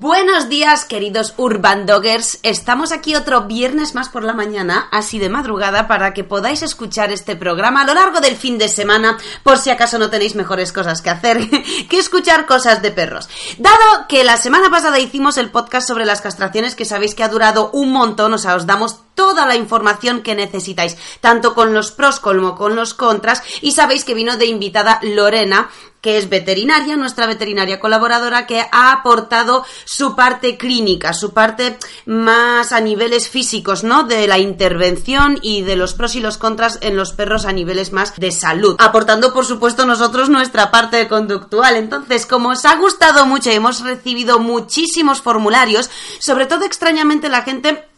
Buenos días, queridos Urban Doggers. Estamos aquí otro viernes más por la mañana, así de madrugada, para que podáis escuchar este programa a lo largo del fin de semana, por si acaso no tenéis mejores cosas que hacer que escuchar cosas de perros. Dado que la semana pasada hicimos el podcast sobre las castraciones, que sabéis que ha durado un montón, o sea, os damos toda la información que necesitáis, tanto con los pros como con los contras, y sabéis que vino de invitada Lorena, que es veterinaria, nuestra veterinaria colaboradora, que ha aportado su parte clínica, su parte más a niveles físicos, ¿no? De la intervención y de los pros y los contras en los perros a niveles más de salud. Aportando, por supuesto, nosotros nuestra parte conductual. Entonces, como os ha gustado mucho y hemos recibido muchísimos formularios, sobre todo extrañamente la gente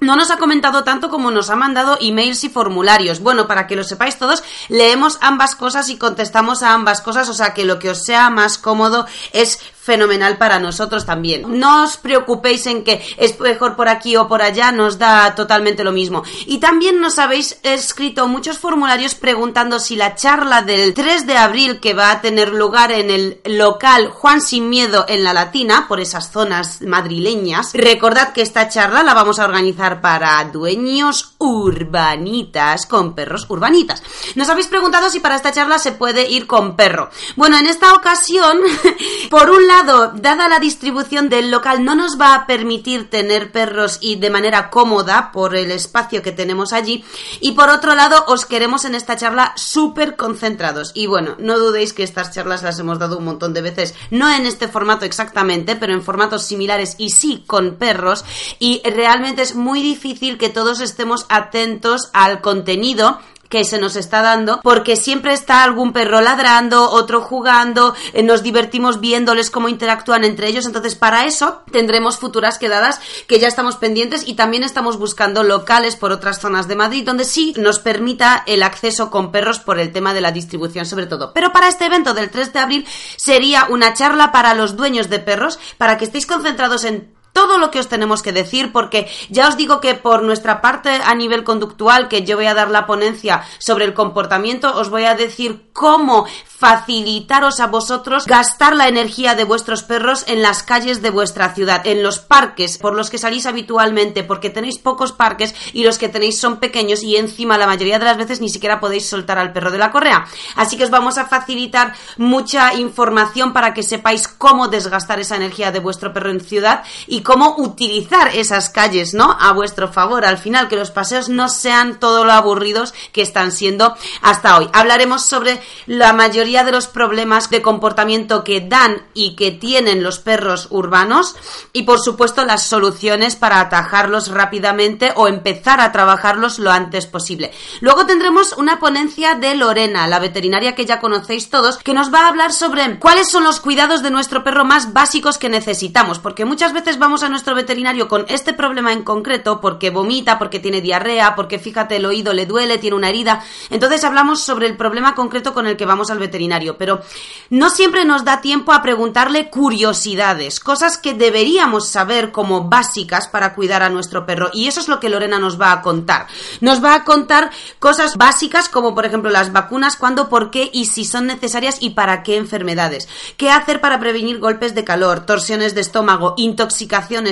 no nos ha comentado tanto como nos ha mandado emails y formularios. Bueno, para que lo sepáis todos, leemos ambas cosas y contestamos a ambas cosas, o sea que lo que os sea más cómodo es fenomenal para nosotros también. No os preocupéis en que es mejor por aquí o por allá, nos da totalmente lo mismo. Y también nos habéis escrito muchos formularios preguntando si la charla del 3 de abril que va a tener lugar en el local Juan Sin Miedo en la Latina, por esas zonas madrileñas, recordad que esta charla la vamos a organizar para dueños urbanitas con perros urbanitas. Nos habéis preguntado si para esta charla se puede ir con perro. Bueno, en esta ocasión, por un lado, dada la distribución del local, no nos va a permitir tener perros y de manera cómoda por el espacio que tenemos allí. Y por otro lado, os queremos en esta charla súper concentrados. Y bueno, no dudéis que estas charlas las hemos dado un montón de veces, no en este formato exactamente, pero en formatos similares y sí con perros. Y realmente es muy difícil que todos estemos atentos al contenido que se nos está dando, porque siempre está algún perro ladrando, otro jugando, eh, nos divertimos viéndoles cómo interactúan entre ellos, entonces para eso tendremos futuras quedadas que ya estamos pendientes y también estamos buscando locales por otras zonas de Madrid donde sí nos permita el acceso con perros por el tema de la distribución sobre todo. Pero para este evento del 3 de abril sería una charla para los dueños de perros, para que estéis concentrados en todo lo que os tenemos que decir, porque ya os digo que por nuestra parte a nivel conductual, que yo voy a dar la ponencia sobre el comportamiento, os voy a decir cómo facilitaros a vosotros gastar la energía de vuestros perros en las calles de vuestra ciudad, en los parques por los que salís habitualmente, porque tenéis pocos parques y los que tenéis son pequeños y encima la mayoría de las veces ni siquiera podéis soltar al perro de la correa. Así que os vamos a facilitar mucha información para que sepáis cómo desgastar esa energía de vuestro perro en ciudad y cómo utilizar esas calles, ¿no? A vuestro favor. Al final, que los paseos no sean todo lo aburridos que están siendo hasta hoy. Hablaremos sobre la mayoría de los problemas de comportamiento que dan y que tienen los perros urbanos y por supuesto las soluciones para atajarlos rápidamente o empezar a trabajarlos lo antes posible. Luego tendremos una ponencia de Lorena, la veterinaria que ya conocéis todos, que nos va a hablar sobre cuáles son los cuidados de nuestro perro más básicos que necesitamos, porque muchas veces vamos a nuestro veterinario con este problema en concreto porque vomita, porque tiene diarrea, porque fíjate el oído le duele, tiene una herida. Entonces hablamos sobre el problema concreto con el que vamos al veterinario, pero no siempre nos da tiempo a preguntarle curiosidades, cosas que deberíamos saber como básicas para cuidar a nuestro perro. Y eso es lo que Lorena nos va a contar. Nos va a contar cosas básicas como por ejemplo las vacunas, cuándo, por qué y si son necesarias y para qué enfermedades. ¿Qué hacer para prevenir golpes de calor, torsiones de estómago,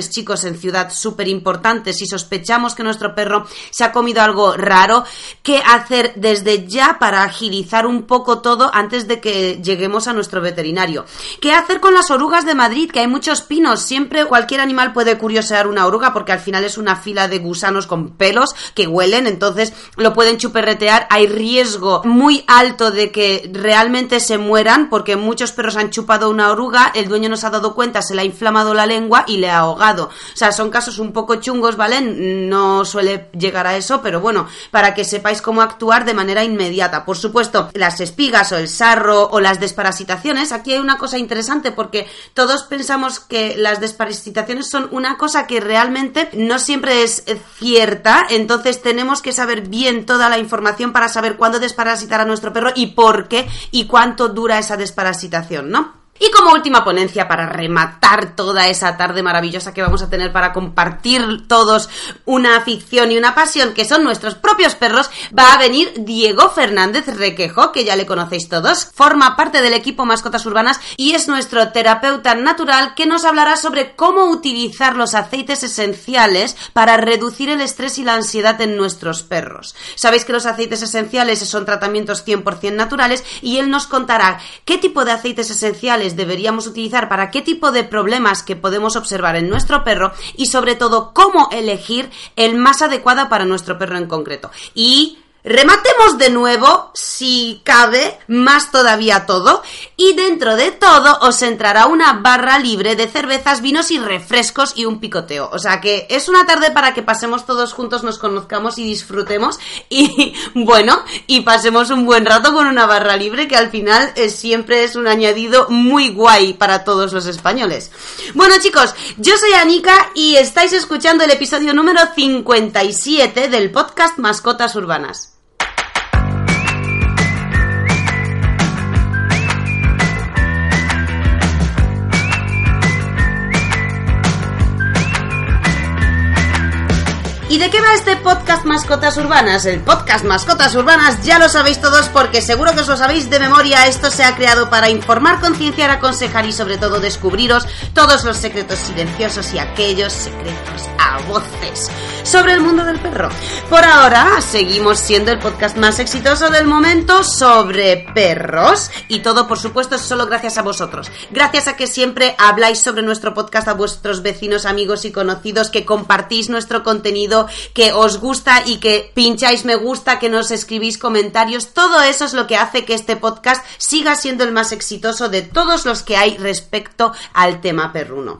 chicos, en ciudad súper importantes? Si sospechamos que nuestro perro se ha comido algo raro, ¿qué hacer desde ya para agilizar un poco todo antes de que lleguemos a nuestro veterinario. ¿Qué hacer con las orugas de Madrid? Que hay muchos pinos. Siempre cualquier animal puede curiosear una oruga porque al final es una fila de gusanos con pelos que huelen, entonces lo pueden chuperretear. Hay riesgo muy alto de que realmente se mueran porque muchos perros han chupado una oruga, el dueño no se ha dado cuenta, se le ha inflamado la lengua y le ha ahogado. O sea, son casos un poco chungos, ¿vale? No suele llegar a eso, pero bueno, para que sepáis cómo actuar de manera inmediata. Por supuesto, las espigas o el sarro o las desparasitaciones, aquí hay una cosa interesante porque todos pensamos que las desparasitaciones son una cosa que realmente no siempre es cierta, entonces tenemos que saber bien toda la información para saber cuándo desparasitar a nuestro perro y por qué y cuánto dura esa desparasitación, ¿no? Y como última ponencia para rematar toda esa tarde maravillosa que vamos a tener para compartir todos una afición y una pasión que son nuestros propios perros, va a venir Diego Fernández Requejo, que ya le conocéis todos, forma parte del equipo Mascotas Urbanas y es nuestro terapeuta natural que nos hablará sobre cómo utilizar los aceites esenciales para reducir el estrés y la ansiedad en nuestros perros. Sabéis que los aceites esenciales son tratamientos 100% naturales y él nos contará qué tipo de aceites esenciales deberíamos utilizar para qué tipo de problemas que podemos observar en nuestro perro y sobre todo cómo elegir el más adecuado para nuestro perro en concreto. Y Rematemos de nuevo, si cabe, más todavía todo, y dentro de todo os entrará una barra libre de cervezas, vinos y refrescos y un picoteo. O sea que es una tarde para que pasemos todos juntos, nos conozcamos y disfrutemos y bueno, y pasemos un buen rato con una barra libre que al final es, siempre es un añadido muy guay para todos los españoles. Bueno chicos, yo soy Anika y estáis escuchando el episodio número 57 del podcast Mascotas Urbanas. De qué va este podcast Mascotas Urbanas? El podcast Mascotas Urbanas ya lo sabéis todos porque seguro que os lo sabéis de memoria. Esto se ha creado para informar, concienciar, aconsejar y sobre todo descubriros todos los secretos silenciosos y aquellos secretos a voces sobre el mundo del perro. Por ahora seguimos siendo el podcast más exitoso del momento sobre perros y todo por supuesto solo gracias a vosotros. Gracias a que siempre habláis sobre nuestro podcast a vuestros vecinos, amigos y conocidos, que compartís nuestro contenido que os gusta y que pincháis me gusta, que nos escribís comentarios. Todo eso es lo que hace que este podcast siga siendo el más exitoso de todos los que hay respecto al tema perruno.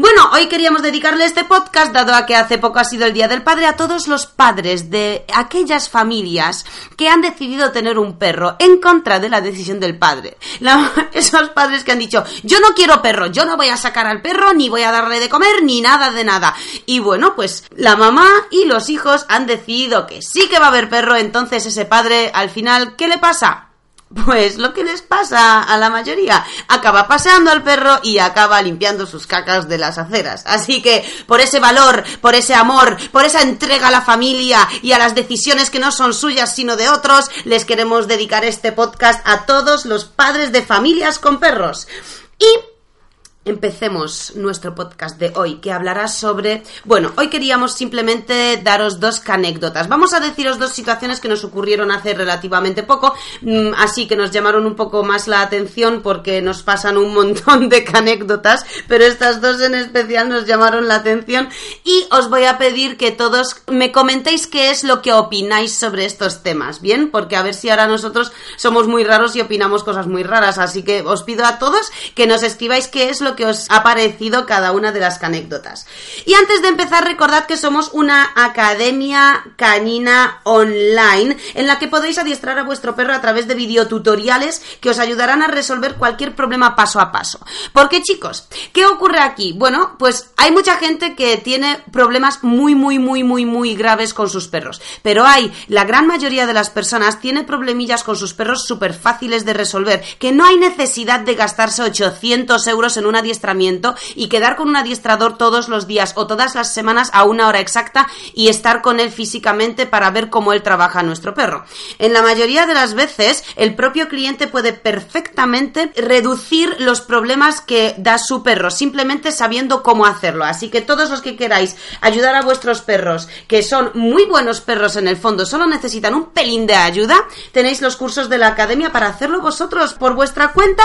Bueno, hoy queríamos dedicarle este podcast, dado a que hace poco ha sido el Día del Padre, a todos los padres de aquellas familias que han decidido tener un perro en contra de la decisión del padre. esos padres que han dicho, yo no quiero perro, yo no voy a sacar al perro, ni voy a darle de comer, ni nada de nada. Y bueno, pues la mamá y los hijos han decidido que sí que va a haber perro, entonces ese padre al final, ¿qué le pasa? Pues lo que les pasa a la mayoría, acaba paseando al perro y acaba limpiando sus cacas de las aceras. Así que por ese valor, por ese amor, por esa entrega a la familia y a las decisiones que no son suyas sino de otros, les queremos dedicar este podcast a todos los padres de familias con perros. Y Empecemos nuestro podcast de hoy, que hablará sobre... Bueno, hoy queríamos simplemente daros dos anécdotas. Vamos a deciros dos situaciones que nos ocurrieron hace relativamente poco, mm, así que nos llamaron un poco más la atención porque nos pasan un montón de anécdotas, pero estas dos en especial nos llamaron la atención y os voy a pedir que todos me comentéis qué es lo que opináis sobre estos temas, ¿bien? Porque a ver si ahora nosotros somos muy raros y opinamos cosas muy raras, así que os pido a todos que nos escribáis qué es lo que os ha parecido cada una de las anécdotas. Y antes de empezar, recordad que somos una academia canina online en la que podéis adiestrar a vuestro perro a través de videotutoriales que os ayudarán a resolver cualquier problema paso a paso. Porque chicos, ¿qué ocurre aquí? Bueno, pues hay mucha gente que tiene problemas muy, muy, muy, muy, muy graves con sus perros. Pero hay, la gran mayoría de las personas tiene problemillas con sus perros súper fáciles de resolver, que no hay necesidad de gastarse 800 euros en una adiestramiento y quedar con un adiestrador todos los días o todas las semanas a una hora exacta y estar con él físicamente para ver cómo él trabaja a nuestro perro. En la mayoría de las veces, el propio cliente puede perfectamente reducir los problemas que da su perro, simplemente sabiendo cómo hacerlo. Así que todos los que queráis ayudar a vuestros perros, que son muy buenos perros en el fondo, solo necesitan un pelín de ayuda, tenéis los cursos de la academia para hacerlo vosotros por vuestra cuenta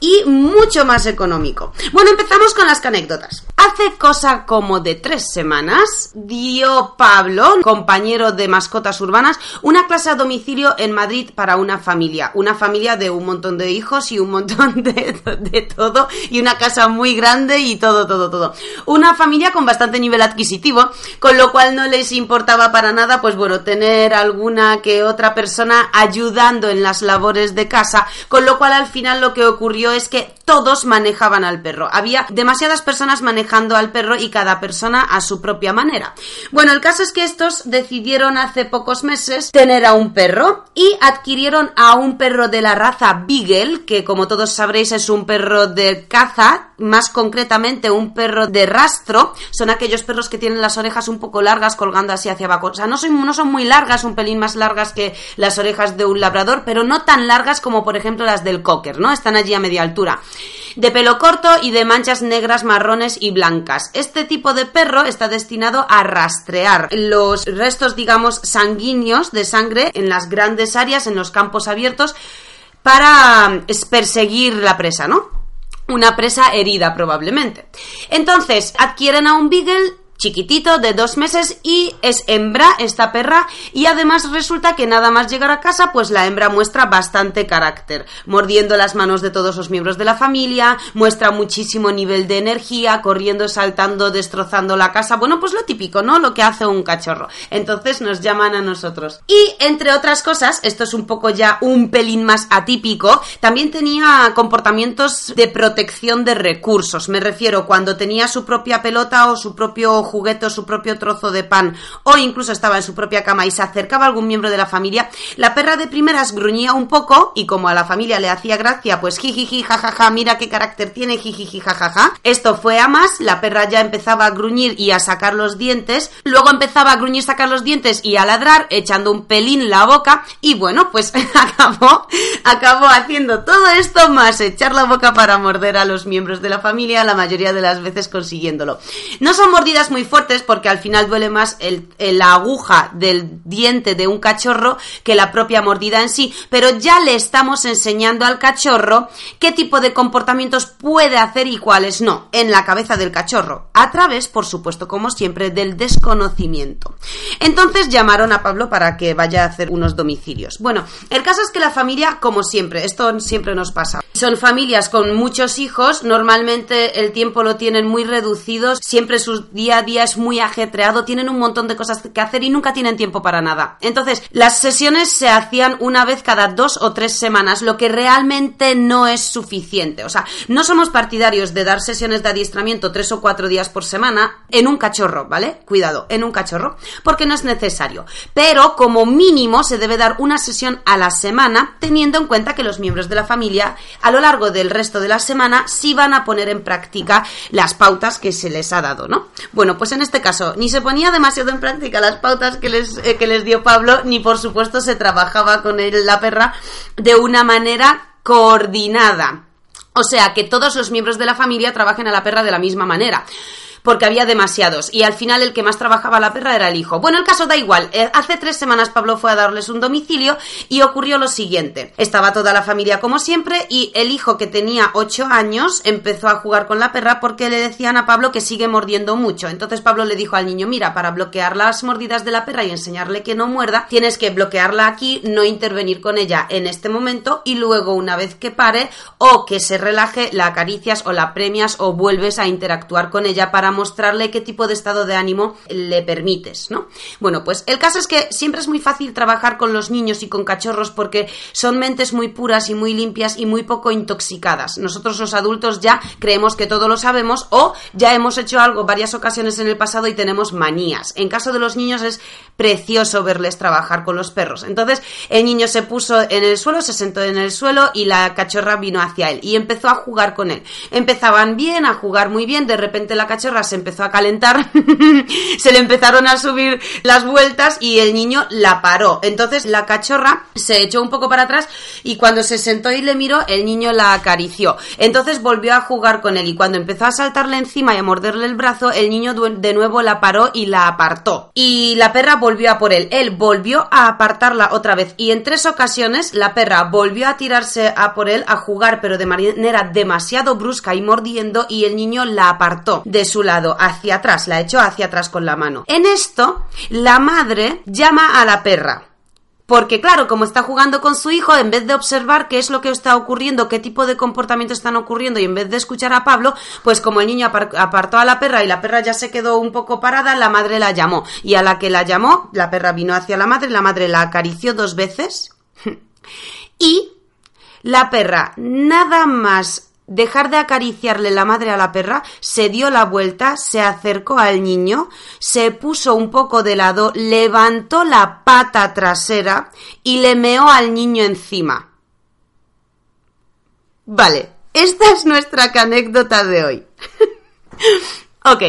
y mucho más económico. Bueno, empezamos con las anécdotas. Hace cosa como de tres semanas dio Pablo, compañero de mascotas urbanas, una clase a domicilio en Madrid para una familia. Una familia de un montón de hijos y un montón de, de todo y una casa muy grande y todo, todo, todo. Una familia con bastante nivel adquisitivo, con lo cual no les importaba para nada, pues bueno, tener alguna que otra persona ayudando en las labores de casa, con lo cual al final lo que ocurrió es que todos manejaban al perro. Había demasiadas personas manejando al perro y cada persona a su propia manera. Bueno, el caso es que estos decidieron hace pocos meses tener a un perro y adquirieron a un perro de la raza Beagle, que como todos sabréis es un perro de caza, más concretamente un perro de rastro. Son aquellos perros que tienen las orejas un poco largas colgando así hacia abajo. O sea, no son, no son muy largas, un pelín más largas que las orejas de un labrador, pero no tan largas como por ejemplo las del cocker, ¿no? Están allí a media altura. De pelo corto y de manchas negras, marrones y blancas. Este tipo de perro está destinado a rastrear los restos, digamos, sanguíneos de sangre en las grandes áreas, en los campos abiertos, para perseguir la presa, ¿no? Una presa herida probablemente. Entonces, adquieren a un beagle chiquitito de dos meses y es hembra esta perra y además resulta que nada más llegar a casa pues la hembra muestra bastante carácter mordiendo las manos de todos los miembros de la familia muestra muchísimo nivel de energía corriendo saltando destrozando la casa bueno pues lo típico no lo que hace un cachorro. Entonces nos llaman a nosotros. Y entre otras cosas esto es un poco ya un pelín más atípico también tenía comportamientos de protección de recursos. Me refiero cuando tenía su propia pelota o su propio juguete su propio trozo de pan o incluso estaba en su propia cama y se acercaba a algún miembro de la familia, la perra de primeras gruñía un poco y como a la familia le hacía gracia, pues jijiji, jajaja, mira qué carácter tiene, jijiji, jajaja. Esto fue a más, la perra ya empezaba a gruñir y a sacar los dientes, luego empezaba a gruñir, sacar los dientes y a ladrar, echando un pelín la boca y bueno, pues acabó, acabó haciendo todo esto más echar la boca para morder a los miembros de la familia, la mayoría de las veces consiguiéndolo. No son mordidas muy fuertes porque al final duele más la aguja del diente de un cachorro que la propia mordida en sí, pero ya le estamos enseñando al cachorro qué tipo de comportamientos puede hacer y cuáles no, en la cabeza del cachorro, a través, por supuesto, como siempre, del desconocimiento. Entonces llamaron a Pablo para que vaya a hacer unos domicilios. Bueno, el caso es que la familia, como siempre, esto siempre nos pasa, son familias con muchos hijos, normalmente el tiempo lo tienen muy reducido, siempre su día a día es muy ajetreado, tienen un montón de cosas que hacer y nunca tienen tiempo para nada. Entonces, las sesiones se hacían una vez cada dos o tres semanas, lo que realmente no es suficiente. O sea, no somos partidarios de dar sesiones de adiestramiento tres o cuatro días por semana en un cachorro, ¿vale? Cuidado, en un cachorro, porque no es necesario. Pero como mínimo se debe dar una sesión a la semana, teniendo en cuenta que los miembros de la familia a lo largo del resto de la semana sí van a poner en práctica las pautas que se les ha dado, ¿no? Bueno, pues en este caso ni se ponía demasiado en práctica las pautas que les, eh, que les dio Pablo, ni por supuesto se trabajaba con él, la perra de una manera coordinada. O sea, que todos los miembros de la familia trabajen a la perra de la misma manera porque había demasiados y al final el que más trabajaba la perra era el hijo. Bueno, el caso da igual. Eh, hace tres semanas Pablo fue a darles un domicilio y ocurrió lo siguiente. Estaba toda la familia como siempre y el hijo que tenía ocho años empezó a jugar con la perra porque le decían a Pablo que sigue mordiendo mucho. Entonces Pablo le dijo al niño, mira, para bloquear las mordidas de la perra y enseñarle que no muerda, tienes que bloquearla aquí, no intervenir con ella en este momento y luego una vez que pare o que se relaje, la acaricias o la premias o vuelves a interactuar con ella para mostrarle qué tipo de estado de ánimo le permites, ¿no? Bueno, pues el caso es que siempre es muy fácil trabajar con los niños y con cachorros porque son mentes muy puras y muy limpias y muy poco intoxicadas. Nosotros los adultos ya creemos que todo lo sabemos o ya hemos hecho algo varias ocasiones en el pasado y tenemos manías. En caso de los niños es precioso verles trabajar con los perros. Entonces el niño se puso en el suelo, se sentó en el suelo y la cachorra vino hacia él y empezó a jugar con él. Empezaban bien, a jugar muy bien, de repente la cachorra se empezó a calentar, se le empezaron a subir las vueltas y el niño la paró. Entonces la cachorra se echó un poco para atrás y cuando se sentó y le miró, el niño la acarició. Entonces volvió a jugar con él y cuando empezó a saltarle encima y a morderle el brazo, el niño de nuevo la paró y la apartó. Y la perra volvió a por él. Él volvió a apartarla otra vez y en tres ocasiones la perra volvió a tirarse a por él a jugar pero de manera demasiado brusca y mordiendo y el niño la apartó de su lado hacia atrás, la echó hacia atrás con la mano. En esto, la madre llama a la perra. Porque claro, como está jugando con su hijo, en vez de observar qué es lo que está ocurriendo, qué tipo de comportamientos están ocurriendo, y en vez de escuchar a Pablo, pues como el niño apartó a la perra y la perra ya se quedó un poco parada, la madre la llamó. Y a la que la llamó, la perra vino hacia la madre, la madre la acarició dos veces. y la perra, nada más dejar de acariciarle la madre a la perra, se dio la vuelta, se acercó al niño, se puso un poco de lado, levantó la pata trasera y le meó al niño encima. Vale, esta es nuestra anécdota de hoy. Ok,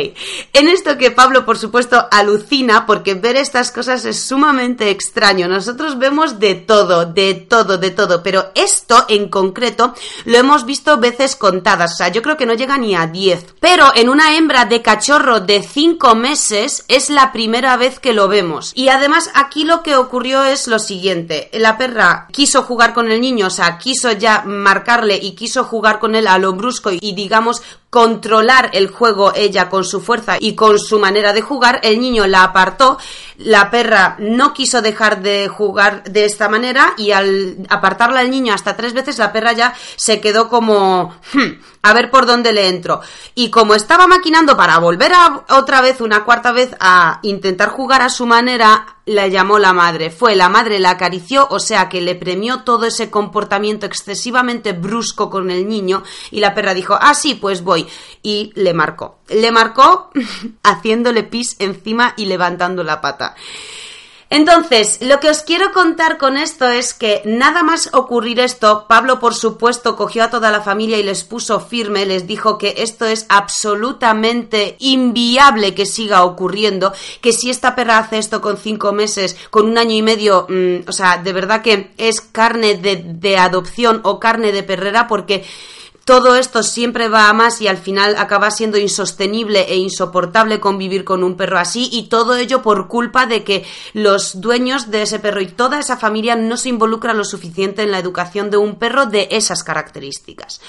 en esto que Pablo por supuesto alucina porque ver estas cosas es sumamente extraño. Nosotros vemos de todo, de todo, de todo, pero esto en concreto lo hemos visto veces contadas, o sea, yo creo que no llega ni a 10. Pero en una hembra de cachorro de 5 meses es la primera vez que lo vemos. Y además aquí lo que ocurrió es lo siguiente, la perra quiso jugar con el niño, o sea, quiso ya marcarle y quiso jugar con él a lo brusco y digamos controlar el juego ella con su fuerza y con su manera de jugar, el niño la apartó, la perra no quiso dejar de jugar de esta manera y al apartarla al niño hasta tres veces la perra ya se quedó como hmm, a ver por dónde le entro. Y como estaba maquinando para volver a otra vez, una cuarta vez, a intentar jugar a su manera, la llamó la madre. Fue la madre, la acarició, o sea que le premió todo ese comportamiento excesivamente brusco con el niño y la perra dijo, ah, sí, pues voy. Y le marcó. Le marcó haciéndole pis encima y levantando la pata. Entonces, lo que os quiero contar con esto es que nada más ocurrir esto, Pablo por supuesto cogió a toda la familia y les puso firme, les dijo que esto es absolutamente inviable que siga ocurriendo, que si esta perra hace esto con cinco meses, con un año y medio, mm, o sea, de verdad que es carne de, de adopción o carne de perrera porque todo esto siempre va a más y al final acaba siendo insostenible e insoportable convivir con un perro así y todo ello por culpa de que los dueños de ese perro y toda esa familia no se involucran lo suficiente en la educación de un perro de esas características.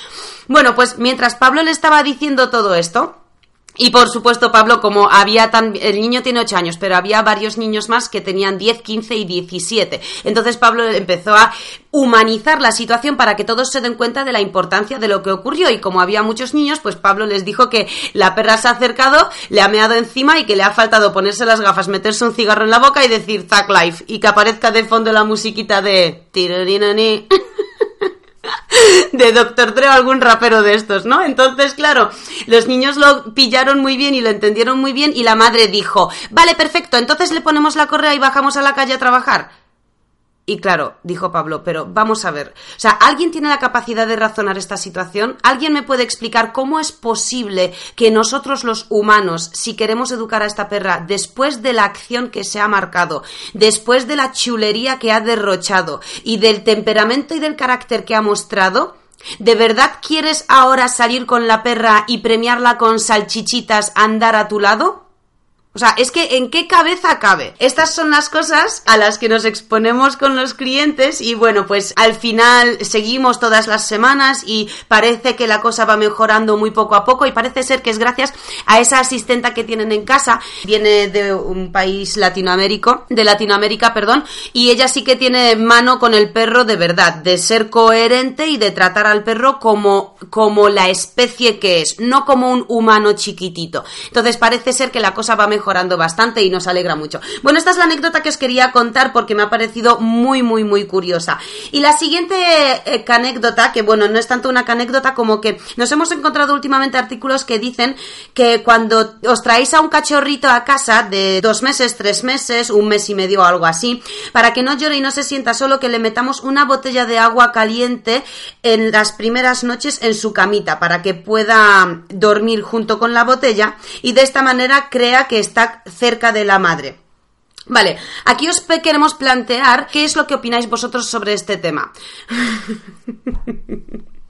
Bueno, pues mientras Pablo le estaba diciendo todo esto, y por supuesto, Pablo, como había tan... El niño tiene 8 años, pero había varios niños más que tenían 10, 15 y 17. Entonces Pablo empezó a humanizar la situación para que todos se den cuenta de la importancia de lo que ocurrió. Y como había muchos niños, pues Pablo les dijo que la perra se ha acercado, le ha meado encima y que le ha faltado ponerse las gafas, meterse un cigarro en la boca y decir Zack Life. Y que aparezca de fondo la musiquita de... de Doctor Dre o algún rapero de estos, ¿no? Entonces, claro, los niños lo pillaron muy bien y lo entendieron muy bien y la madre dijo, vale, perfecto, entonces le ponemos la correa y bajamos a la calle a trabajar. Y claro, dijo Pablo, pero vamos a ver. O sea, ¿alguien tiene la capacidad de razonar esta situación? ¿Alguien me puede explicar cómo es posible que nosotros los humanos, si queremos educar a esta perra después de la acción que se ha marcado, después de la chulería que ha derrochado y del temperamento y del carácter que ha mostrado, ¿De verdad quieres ahora salir con la perra y premiarla con salchichitas andar a tu lado? O sea, es que ¿en qué cabeza cabe? Estas son las cosas a las que nos exponemos con los clientes y bueno, pues al final seguimos todas las semanas y parece que la cosa va mejorando muy poco a poco y parece ser que es gracias a esa asistenta que tienen en casa. Viene de un país latinoamérico, de Latinoamérica, perdón, y ella sí que tiene mano con el perro de verdad, de ser coherente y de tratar al perro como, como la especie que es, no como un humano chiquitito. Entonces parece ser que la cosa va mejorando mejorando bastante y nos alegra mucho. Bueno, esta es la anécdota que os quería contar porque me ha parecido muy, muy, muy curiosa. Y la siguiente eh, anécdota, que bueno, no es tanto una anécdota como que nos hemos encontrado últimamente artículos que dicen que cuando os traéis a un cachorrito a casa de dos meses, tres meses, un mes y medio o algo así, para que no llore y no se sienta solo, que le metamos una botella de agua caliente en las primeras noches en su camita para que pueda dormir junto con la botella y de esta manera crea que está cerca de la madre. Vale, aquí os queremos plantear qué es lo que opináis vosotros sobre este tema.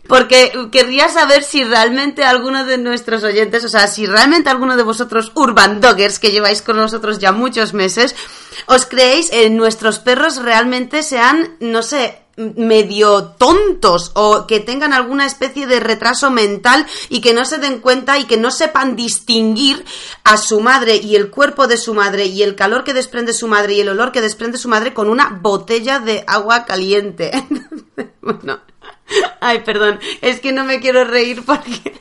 Porque querría saber si realmente alguno de nuestros oyentes, o sea, si realmente alguno de vosotros urban doggers que lleváis con nosotros ya muchos meses, os creéis en nuestros perros realmente sean, no sé, medio tontos o que tengan alguna especie de retraso mental y que no se den cuenta y que no sepan distinguir a su madre y el cuerpo de su madre y el calor que desprende su madre y el olor que desprende su madre con una botella de agua caliente. bueno, Ay, perdón, es que no me quiero reír porque,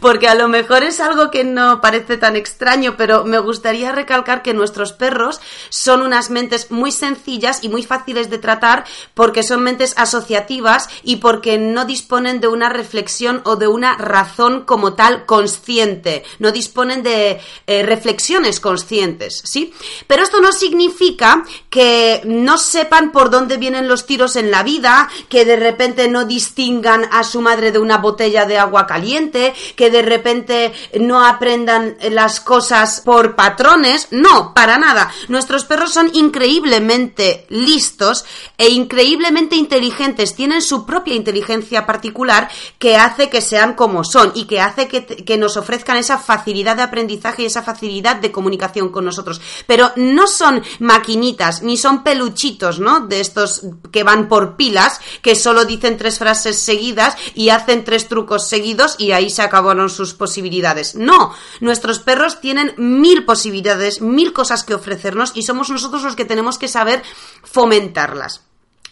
porque a lo mejor es algo que no parece tan extraño, pero me gustaría recalcar que nuestros perros son unas mentes muy sencillas y muy fáciles de tratar porque son mentes asociativas y porque no disponen de una reflexión o de una razón como tal consciente, no disponen de eh, reflexiones conscientes, ¿sí? Pero esto no significa que no sepan por dónde vienen los tiros en la vida, que de repente no distingan a su madre de una botella de agua caliente, que de repente no aprendan las cosas por patrones. No, para nada. Nuestros perros son increíblemente listos e increíblemente inteligentes. Tienen su propia inteligencia particular que hace que sean como son y que hace que, nos ofrezcan esa facilidad de aprendizaje y esa facilidad de comunicación con nosotros. Pero no son maquinitas, ni son peluchitos, ¿no? De estos que van por pilas, que solo dicen tres frases seguidas y hacen tres trucos seguidos y ahí se acabaron sus posibilidades. No, nuestros perros tienen mil posibilidades, mil cosas que ofrecernos y somos nosotros los que tenemos que saber fomentarlas.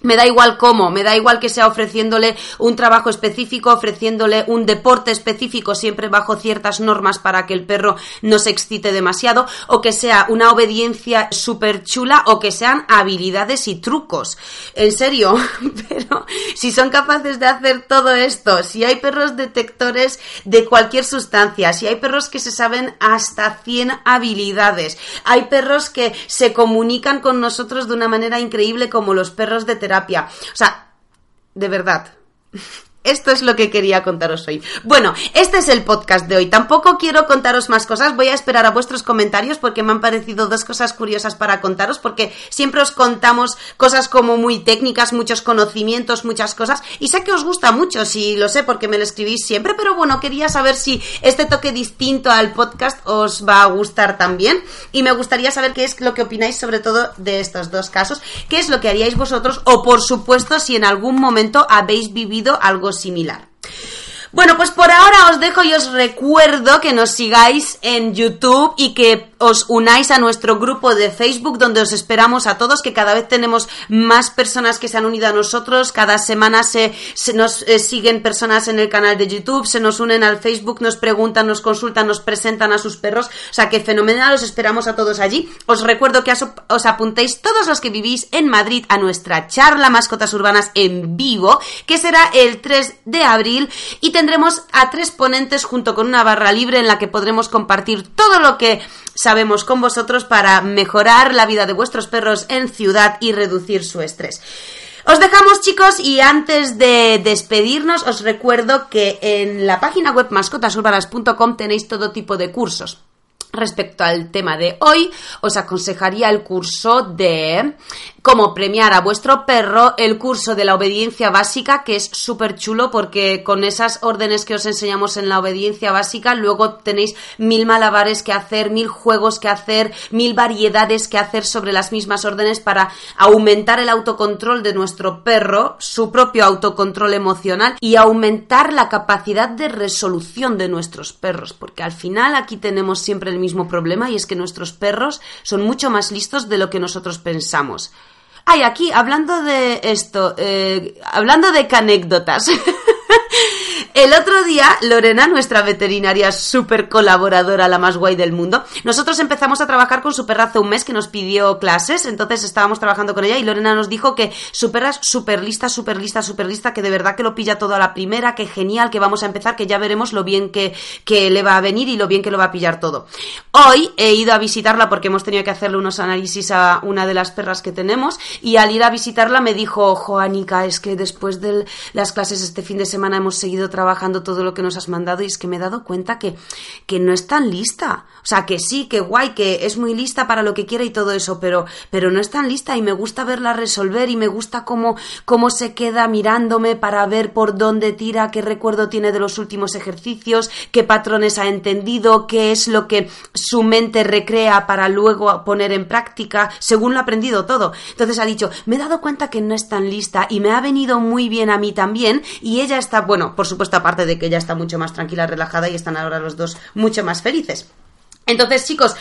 Me da igual cómo, me da igual que sea ofreciéndole un trabajo específico, ofreciéndole un deporte específico, siempre bajo ciertas normas para que el perro no se excite demasiado, o que sea una obediencia súper chula, o que sean habilidades y trucos. En serio, pero si son capaces de hacer todo esto, si hay perros detectores de cualquier sustancia, si hay perros que se saben hasta 100 habilidades, hay perros que se comunican con nosotros de una manera increíble como los perros de terapia. O sea, de verdad. Esto es lo que quería contaros hoy. Bueno, este es el podcast de hoy. Tampoco quiero contaros más cosas. Voy a esperar a vuestros comentarios porque me han parecido dos cosas curiosas para contaros porque siempre os contamos cosas como muy técnicas, muchos conocimientos, muchas cosas. Y sé que os gusta mucho, si lo sé porque me lo escribís siempre, pero bueno, quería saber si este toque distinto al podcast os va a gustar también. Y me gustaría saber qué es lo que opináis sobre todo de estos dos casos. ¿Qué es lo que haríais vosotros? O por supuesto, si en algún momento habéis vivido algo similar. Bueno, pues por ahora os dejo y os recuerdo que nos sigáis en YouTube y que os unáis a nuestro grupo de Facebook donde os esperamos a todos, que cada vez tenemos más personas que se han unido a nosotros, cada semana se, nos eh, siguen personas en el canal de YouTube, se nos unen al Facebook, nos preguntan, nos consultan, nos presentan a sus perros, o sea que fenomenal, os esperamos a todos allí. Os recuerdo que os apuntéis todos los que vivís en Madrid a nuestra charla Mascotas Urbanas en vivo, que será el 3 de abril y tendremos a tres ponentes junto con una barra libre en la que podremos compartir todo lo que sabemos con vosotros para mejorar la vida de vuestros perros en ciudad y reducir su estrés. Os dejamos chicos y antes de despedirnos os recuerdo que en la página web mascotasurbanas.com tenéis todo tipo de cursos. Respecto al tema de hoy, os aconsejaría el curso de cómo premiar a vuestro perro, el curso de la obediencia básica, que es súper chulo porque con esas órdenes que os enseñamos en la obediencia básica, luego tenéis mil malabares que hacer, mil juegos que hacer, mil variedades que hacer sobre las mismas órdenes para aumentar el autocontrol de nuestro perro, su propio autocontrol emocional y aumentar la capacidad de resolución de nuestros perros, porque al final aquí tenemos siempre el mismo problema y es que nuestros perros son mucho más listos de lo que nosotros pensamos. Ay, aquí, hablando de esto, eh, hablando de anécdotas. El otro día, Lorena, nuestra veterinaria súper colaboradora, la más guay del mundo, nosotros empezamos a trabajar con su perra hace un mes que nos pidió clases, entonces estábamos trabajando con ella y Lorena nos dijo que su perra es súper lista, súper lista, súper lista, que de verdad que lo pilla todo a la primera, que genial, que vamos a empezar, que ya veremos lo bien que, que le va a venir y lo bien que lo va a pillar todo. Hoy he ido a visitarla porque hemos tenido que hacerle unos análisis a una de las perras que tenemos y al ir a visitarla me dijo, Joanica, es que después de las clases este fin de semana hemos seguido trabajando todo lo que nos has mandado y es que me he dado cuenta que, que no es tan lista. O sea, que sí, que guay, que es muy lista para lo que quiera y todo eso, pero, pero no es tan lista y me gusta verla resolver y me gusta cómo, cómo se queda mirándome para ver por dónde tira, qué recuerdo tiene de los últimos ejercicios, qué patrones ha entendido, qué es lo que su mente recrea para luego poner en práctica, según lo ha aprendido todo. Entonces ha dicho, me he dado cuenta que no es tan lista y me ha venido muy bien a mí también y ella está, bueno, por supuesto, aparte de que ella está mucho más tranquila, relajada y están ahora los dos mucho más felices. Entonces, chicos,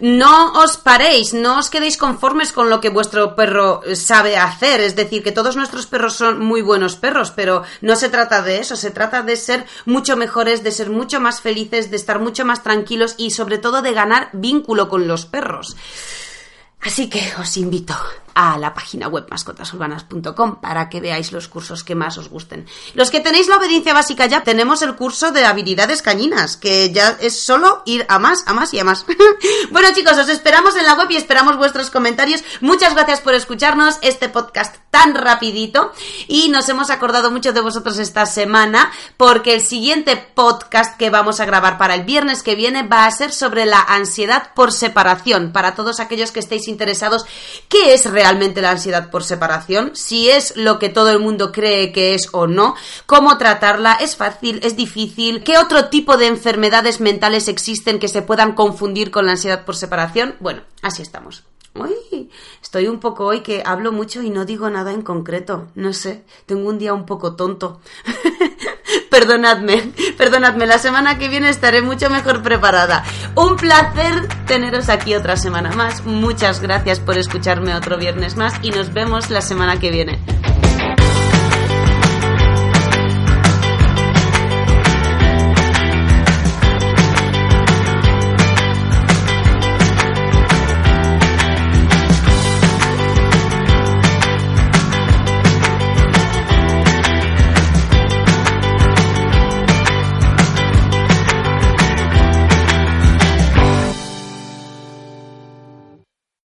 no os paréis, no os quedéis conformes con lo que vuestro perro sabe hacer. Es decir, que todos nuestros perros son muy buenos perros, pero no se trata de eso, se trata de ser mucho mejores, de ser mucho más felices, de estar mucho más tranquilos y sobre todo de ganar vínculo con los perros. Así que os invito a la página web mascotasurbanas.com para que veáis los cursos que más os gusten. Los que tenéis la obediencia básica ya, tenemos el curso de habilidades cañinas, que ya es solo ir a más, a más y a más. bueno chicos, os esperamos en la web y esperamos vuestros comentarios. Muchas gracias por escucharnos este podcast tan rapidito y nos hemos acordado mucho de vosotros esta semana porque el siguiente podcast que vamos a grabar para el viernes que viene va a ser sobre la ansiedad por separación. Para todos aquellos que estéis interesados, ¿qué es realmente realmente la ansiedad por separación, si es lo que todo el mundo cree que es o no, cómo tratarla, es fácil, es difícil, qué otro tipo de enfermedades mentales existen que se puedan confundir con la ansiedad por separación. Bueno, así estamos. Uy, estoy un poco hoy que hablo mucho y no digo nada en concreto. No sé, tengo un día un poco tonto. perdonadme, perdonadme, la semana que viene estaré mucho mejor preparada. Un placer teneros aquí otra semana más. Muchas gracias por escucharme otro viernes más y nos vemos la semana que viene.